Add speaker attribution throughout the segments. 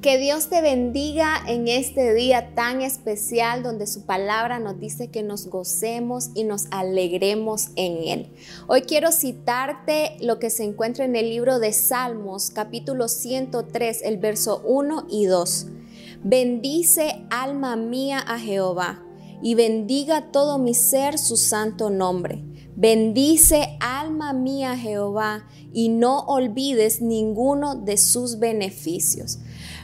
Speaker 1: que Dios te bendiga en este día tan especial donde su palabra nos dice que nos gocemos y nos alegremos en Él. Hoy quiero citarte lo que se encuentra en el libro de Salmos, capítulo 103, el verso 1 y 2. Bendice alma mía a Jehová y bendiga todo mi ser su santo nombre. Bendice alma mía Jehová y no olvides ninguno de sus beneficios.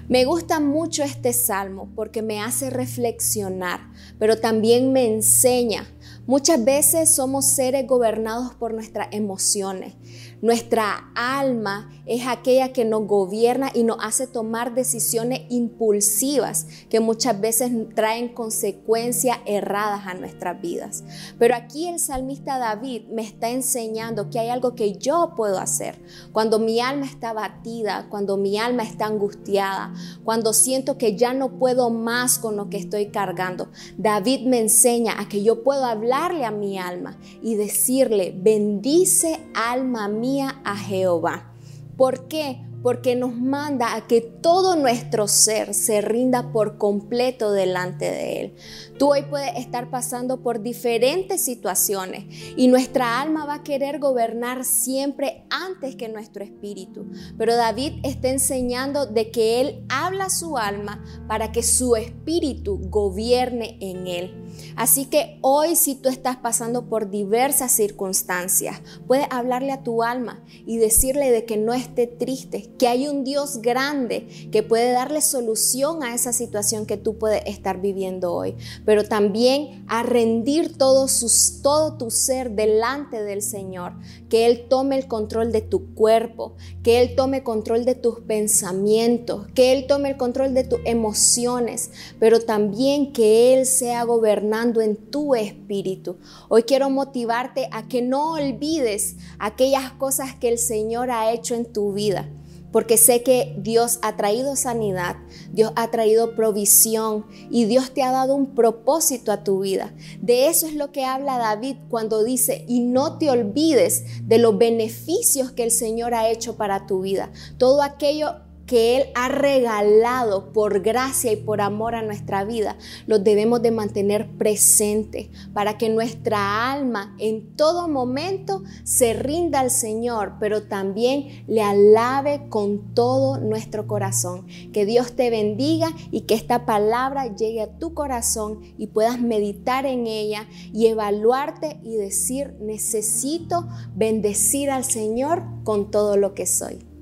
Speaker 1: Me gusta mucho este salmo porque me hace reflexionar, pero también me enseña. Muchas veces somos seres gobernados por nuestras emociones. Nuestra alma es aquella que nos gobierna y nos hace tomar decisiones impulsivas que muchas veces traen consecuencias erradas a nuestras vidas. Pero aquí el salmista David me está enseñando que hay algo que yo puedo hacer. Cuando mi alma está batida, cuando mi alma está angustiada, cuando siento que ya no puedo más con lo que estoy cargando, David me enseña a que yo puedo hablarle a mi alma y decirle, bendice alma mía a Jehová. ¿Por qué? Porque nos manda a que todo nuestro ser se rinda por completo delante de Él. Tú hoy puedes estar pasando por diferentes situaciones y nuestra alma va a querer gobernar siempre antes que nuestro espíritu. Pero David está enseñando de que Él habla a su alma para que su espíritu gobierne en Él. Así que hoy si tú estás pasando por diversas circunstancias, puedes hablarle a tu alma y decirle de que no esté triste, que hay un Dios grande que puede darle solución a esa situación que tú puedes estar viviendo hoy, pero también a rendir todo, todo tu ser delante del Señor, que Él tome el control de tu cuerpo, que Él tome control de tus pensamientos, que Él tome el control de tus emociones, pero también que Él sea en tu espíritu. Hoy quiero motivarte a que no olvides aquellas cosas que el Señor ha hecho en tu vida porque sé que Dios ha traído sanidad, Dios ha traído provisión y Dios te ha dado un propósito a tu vida. De eso es lo que habla David cuando dice, y no te olvides de los beneficios que el Señor ha hecho para tu vida. Todo aquello que Él ha regalado por gracia y por amor a nuestra vida, los debemos de mantener presente para que nuestra alma en todo momento se rinda al Señor, pero también le alabe con todo nuestro corazón. Que Dios te bendiga y que esta palabra llegue a tu corazón y puedas meditar en ella y evaluarte y decir, necesito bendecir al Señor con todo lo que soy.